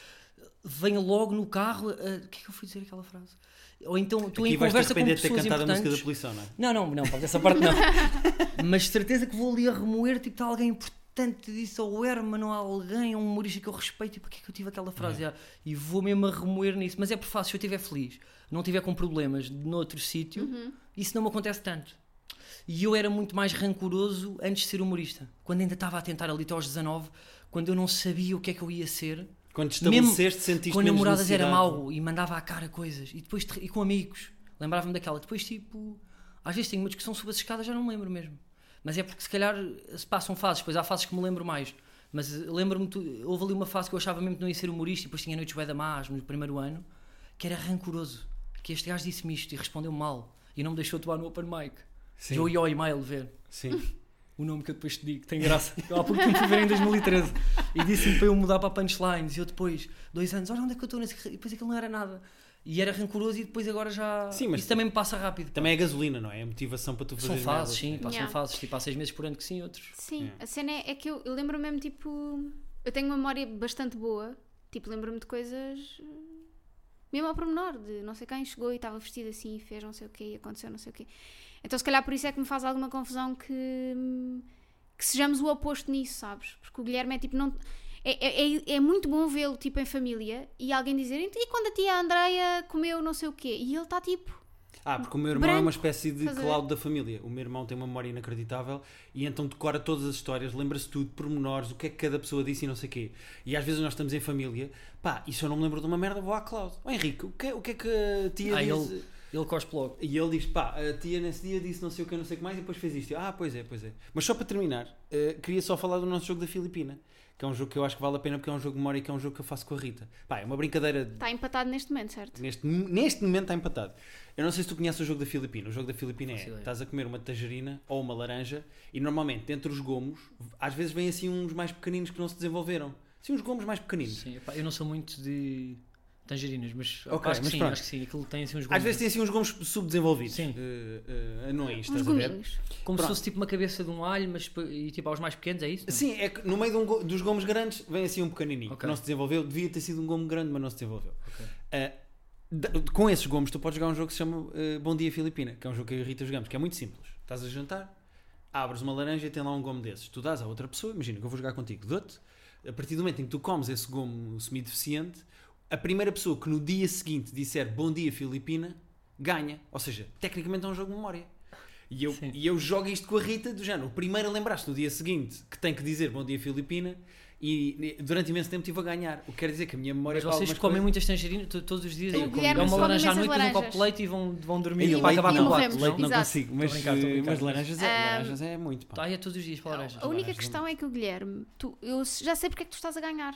Venho logo no carro, uh, o que é que eu fui dizer aquela frase? Ou então estou em conversa com arrepender de ter pessoas cantado a música da importantes. poluição, não é? Não, não, não, pá, dessa parte não. Mas de certeza que vou ali a remoer, tipo, está alguém importante disso, ou o Herman, ou alguém, ou um humorista que eu respeito, e porque é que eu tive aquela frase? É. E vou mesmo a remoer nisso. Mas é por fácil, se eu estiver feliz, não estiver com problemas noutro sítio, Uhum. isso não me acontece tanto. E eu era muito mais rancoroso antes de ser humorista. Quando ainda estava a tentar ali até aos 19, quando eu não sabia o que é que eu ia ser. Quando te Mesmo estabeleceste, sentiste menos namoradas era mau e mandava à cara coisas. E depois e com amigos. Lembrava-me daquela. Depois, tipo, às vezes tenho uma discussão sobre as escadas, já não me lembro mesmo. Mas é porque se calhar se passam fases, depois há fases que me lembro mais. Mas eh, lembro-me, houve ali uma fase que eu achava mesmo que não ia ser humorista e depois tinha noites bué da más no primeiro ano, que era rancoroso. Que este gajo disse-me isto e respondeu mal. E não me deixou atuar no open mic. Sim. E eu ia ao e-mail ver Sim. o nome que eu depois te digo, tem graça. Eu há pouco tempo fui ver em 2013 e disse-me para eu mudar para punchlines. E eu depois, dois anos, olha onde é que eu estou nesse. E depois aquilo não era nada. E era rancoroso e depois agora já. Sim, mas- Isso também me passa rápido. Também é gasolina, não é? É a motivação para tu fazer São fases, sim, pá, Yeah. são fases. Tipo, há seis meses por ano que sim, outros. Sim, É. a cena é, é que eu, eu lembro mesmo, tipo. Eu tenho uma memória bastante boa. Tipo, lembro-me de coisas. Mesmo ao pormenor, de não sei quem chegou e estava vestido assim e fez não sei o quê e aconteceu não sei o quê. Então, se calhar por isso é que me faz alguma confusão que. que sejamos o oposto nisso, sabes? Porque o Guilherme é tipo. Não, é, é, é- é muito bom vê-lo tipo em família e alguém dizer e quando a tia Andreia comeu não sei o quê e ele está tipo Ah, porque o meu irmão é uma Branco, espécie de estás a ver? cloud da família. O meu irmão tem uma memória inacreditável e então decora todas as histórias, lembra-se tudo, pormenores, o que é que cada pessoa disse e não sei o quê. E às vezes nós estamos em família, pá, e se eu não me lembro de uma merda, vou à cloud. Ó Henrique, o que, é- o que é que a tia Ah, disse? ele, ele cospe logo. E ele diz, pá, a tia nesse dia disse não sei o que, não sei o que mais, e depois fez isto. Eu, Ah, pois é, pois é. Mas só para terminar, eh, queria só falar do nosso jogo da Filipina, que é um jogo que eu acho que vale a pena porque é um jogo de memória e que é um jogo que eu faço com a Rita. Pá, é uma brincadeira. de- está empatado neste momento, certo? Neste, neste momento está empatado. Eu não sei se tu conheces o jogo da Filipina. O jogo da Filipina é: estás a comer uma tangerina ou uma laranja e normalmente entre os gomos, às vezes vêm assim uns mais pequeninos que não se desenvolveram. Assim, uns gomos mais pequeninos. Sim, epá, eu não sou muito de tangerinas, mas Ok, acho que mas sim, pronto. acho que sim. Aquilo tem assim uns Às gomos. vezes tem assim uns gomos subdesenvolvidos. Sim. eh, eh, anões, Uns estás a ver? gominhos. Como Pronto. se fosse tipo uma cabeça de um alho, mas e tipo aos mais pequenos, é isso? Sim, é que no meio de um dos gomos grandes vem assim um pequenininho que Ok. não se desenvolveu. Devia ter sido um gomo grande, mas não se desenvolveu. Ok. Eh, de- com esses gomos tu podes jogar um jogo que se chama Bom Dia Filipina, que é um jogo que eu e a Rita jogamos, que é muito simples. Estás a jantar, abres uma laranja e tem lá um gomo desses. Tu dás a outra pessoa, imagina que eu vou jogar contigo, dou-te. A partir do momento em que tu comes esse gomo semi-deficiente, a primeira pessoa que no dia seguinte disser Bom Dia Filipina ganha. Ou seja, tecnicamente é um jogo de memória. E eu, Sim. e eu jogo isto com a Rita do género. O primeiro a lembrar-se no dia seguinte que tem que dizer Bom Dia Filipina e durante imenso tempo estive a ganhar. O que quer dizer que a minha memória Mas vocês comem coisas- muitas tangerinas to- todos os dias. Eu como- é uma laranja à noite, depois um copo de leite e vão, vão dormir E e vai leite acabar quarto. morremos. Leite não Exato. consigo, mas, brincar, brincar. mas laranjas, é, Ah, laranjas é muito. Pá. É todos os dias para laranjas. A única laranjas questão é que o Guilherme, tu, eu já sei porque é que tu estás a ganhar.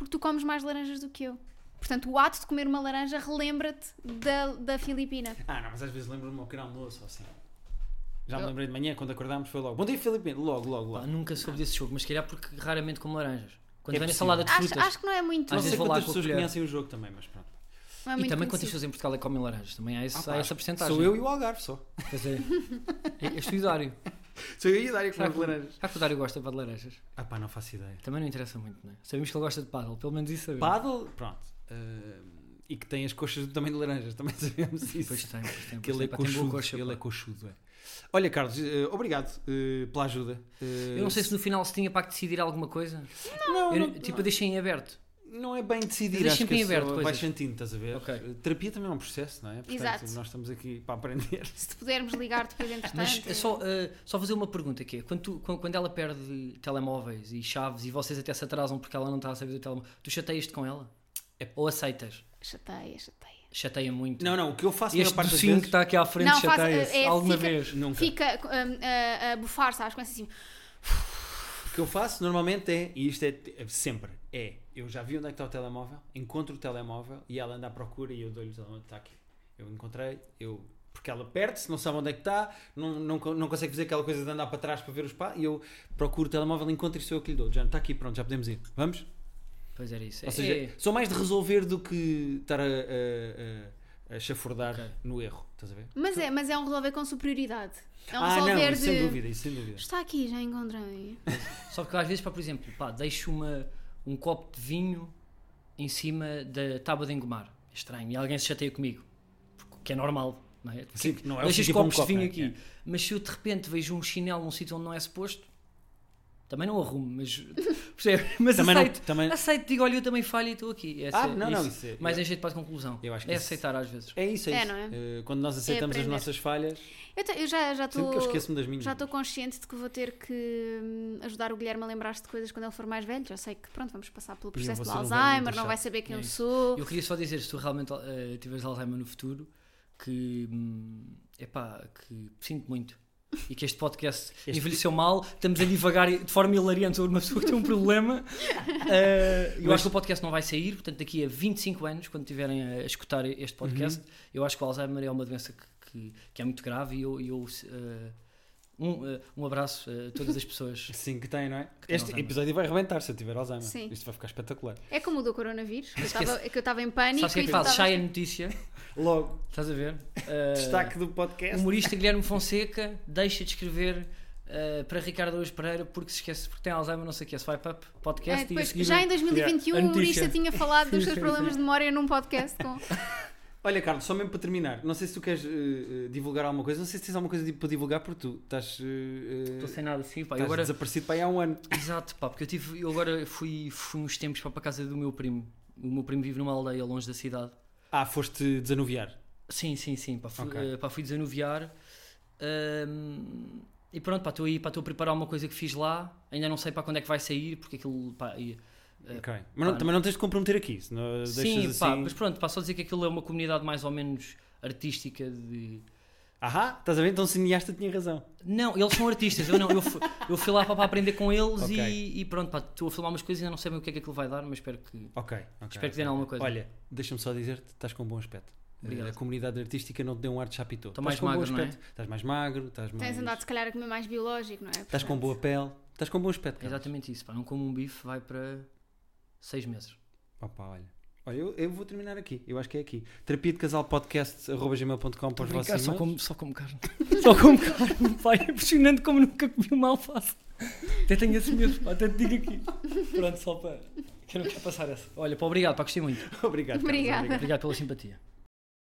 Porque tu comes mais laranjas do que eu. Portanto, o ato de comer uma laranja relembra-te da, da Filipina. Ah, não, mas às vezes lembro-me ao pequeno almoço ou assim. Já me lembrei de manhã, quando acordámos, foi logo. Bom dia, Filipe. Logo, logo, Pá, logo. nunca soube desse jogo, mas se calhar porque raramente como laranjas. Quando É vem a possível. salada de Acho, frutas. acho que não é muito. Não Às sei vezes vou lá quantas com a pessoas colher. conhecem o jogo também, mas pronto. não é e também quantas conhecido. pessoas em Portugal é que comem laranjas? Também há, esse, Ah, há pá, essa porcentagem. Sou eu e o Algarve só. Pois é. É, é estudário. Sou eu e o Dário que Será que- laranjas. Será que o Dário gosta de laranjas? Ah pá, não faço ideia. Também não interessa muito, não é? Sabemos que ele gosta de paddle, pelo menos isso sabemos. Paddle, pronto. Ah, e que tem as coxas do tamanho de laranjas, também sabemos isso. Pois tem, pois tem. que ele é coxudo. coxa, ele pá. é coxudo, é. Olha, Carlos, eh, obrigado eh, pela ajuda. Eu não sei se no final se tinha para decidir alguma coisa. Não, Eu, não, tipo, eu deixei em aberto. Não é bem decidir, Deixa acho que é aberto coisas. sentindo, estás a ver? Ok. Eh, Terapia também é um processo, não é? Portanto, Exato. nós estamos aqui para aprender. Se te pudermos ligar depois entretanto. Mas é só, uh, só fazer uma pergunta que é, quando, tu- quando, ela perde telemóveis e chaves e vocês até se atrasam porque ela não está a saber do telemóvel, tu chateias-te com ela? Ou aceitas? Chateia, chateia. Chateia muito. Não, não, o que eu faço a maior este parte docinho vezes... que está aqui à frente Não, faz- chateia-se é, alguma fica- vez? Nunca. Fica um, a, a bufar, sabes? Começa assim. O que eu faço normalmente é, e isto é, é sempre, é, eu já vi onde é que está o telemóvel, encontro o telemóvel e ela anda à procura e eu dou-lhe o telemóvel, está aqui. Eu encontrei, eu Porque ela perde-se, não sabe onde é que está, não, não, não consegue fazer aquela coisa de andar para trás para ver os pá. E eu procuro o telemóvel, encontro e sou eu que lhe dou. Já está aqui, pronto, já podemos ir. Vamos? Pois era isso. Ou É- seja, é- sou mais de resolver do que estar a, a, a, a chafurdar Ok. no erro. Estás a ver? Mas é, mas é um resolver com superioridade. É um ah, resolver não, de. isso sem dúvida, isso sem dúvida. Está aqui, já encontrei. Só que às vezes, pá, por exemplo, pá, deixo uma, um copo de vinho em cima da tábua de engomar. É estranho. E alguém se chateia comigo. Porque, que é normal, não é? Sim, não é Deixas sítio para um copos copo, de vinho é? aqui. Mas se eu de repente vejo um chinelo num sítio onde não é suposto, também não arrumo, mas. Percebe? Mas Também não- aceito. também- Aceito, digo, olha, eu também falho e estou aqui. É Ah, ser- não, não, isso é- Mais em jeito para a conclusão. Eu acho que é isso- aceitar às vezes. É isso, é, É, isso. não é? Eh, quando nós aceitamos as nossas falhas, Eu, te- eu já já estou. que eu esqueço-me das minhas. Já estou consciente de que vou ter que hum, ajudar o Guilherme a lembrar-se de coisas quando ele for mais velho. Já sei que pronto, vamos passar pelo processo do Alzheimer, não vai saber quem É eu isso. sou. Eu queria só dizer, se tu realmente eh, tiveres Alzheimer no futuro, que, hum, epá, que sinto muito. E que este podcast Este- envelheceu mal, estamos a divagar de forma hilariante sobre uma pessoa que tem um problema. Eh, eu Mas- acho que o podcast não vai sair, portanto, daqui a 25 anos, quando estiverem a escutar este podcast, Uhum. eu acho que o Alzheimer é uma doença que, que, que é muito grave e eu. eu, eh, um, eh, um abraço a todas as pessoas. Sim, que tem, não é? este Alzheimer. episódio vai arrebentar se eu tiver Alzheimer. Sim. Isto vai ficar espetacular. É como o do coronavírus, que eu estava- em pânico. Sabes o que é e que estavas- Sai a notícia, Logo, estás a ver? Eh, destaque do podcast. O humorista Guilherme Fonseca deixa de escrever eh, para Ricardo Araújo Pereira porque se esquece, porque tem Alzheimer, não sei o que, swipe up, podcast É, e a depois, seguir já em 2021 a o humorista tinha falado dos seus problemas de memória num podcast com. Olha, Carlos, só mesmo para terminar, não sei se tu queres eh, eh, divulgar alguma coisa, não sei se tens alguma coisa tipo para divulgar, porque tu estás, eh, eh, Estou sem nada assim, pá. Estás agora, desaparecido para aí há um ano. exato, pá, porque eu tive, eu agora fui, fui uns tempos pá, para a casa do meu primo. O meu primo vive numa aldeia longe da cidade. Ah, foste desanuviar. Sim, sim, sim, pá, fui, Ok. eh, pá, fui desanuviar. Ahm, e pronto, pá, estou aí, pá, estou a preparar uma coisa que fiz lá. Ainda não sei para quando é que vai sair, porque aquilo, pá, eh, Ok. Mas não- também não tens de comprometer aqui, senão Sim, deixas pá, assim. mas pronto, pá, só dizer que aquilo é uma comunidade mais ou menos artística de... Ahá, estás a ver? Então o cineasta tinha razão. Não, eles são artistas, eu não, eu fui, eu fui lá para aprender com eles Ok. e, e pronto, pá, estou a filmar umas coisas e ainda não sei bem o que é que aquilo vai dar, mas espero que... Ok, ok. Espero que ok. dê alguma coisa. Olha, deixa-me só dizer-te, estás com um bom aspecto. Obrigado. A comunidade artística não te deu um ar de chapitão. Estou mais magro, não é? Estás mais magro, estás mais. Tens andado se calhar a comer mais biológico, não é? Estás com boa pele, estás com bom aspecto. É exatamente isso, pá, não como um bife, vai para seis meses. Opa, olha. Olha, eu, eu vou terminar aqui. Eu acho que é aqui. Terapia de casal podcast.gmail.com para os vossos só como, só como carne. só como carne, pá, é impressionante como nunca comi uma alface. Até tenho esse medo, pá, até te digo aqui. Pronto, só para... Que eu não quero passar essa. Olha, pá, obrigado, pá, gostei muito. Obrigado. Carlos, Obrigada. obrigado. Obrigado pela simpatia.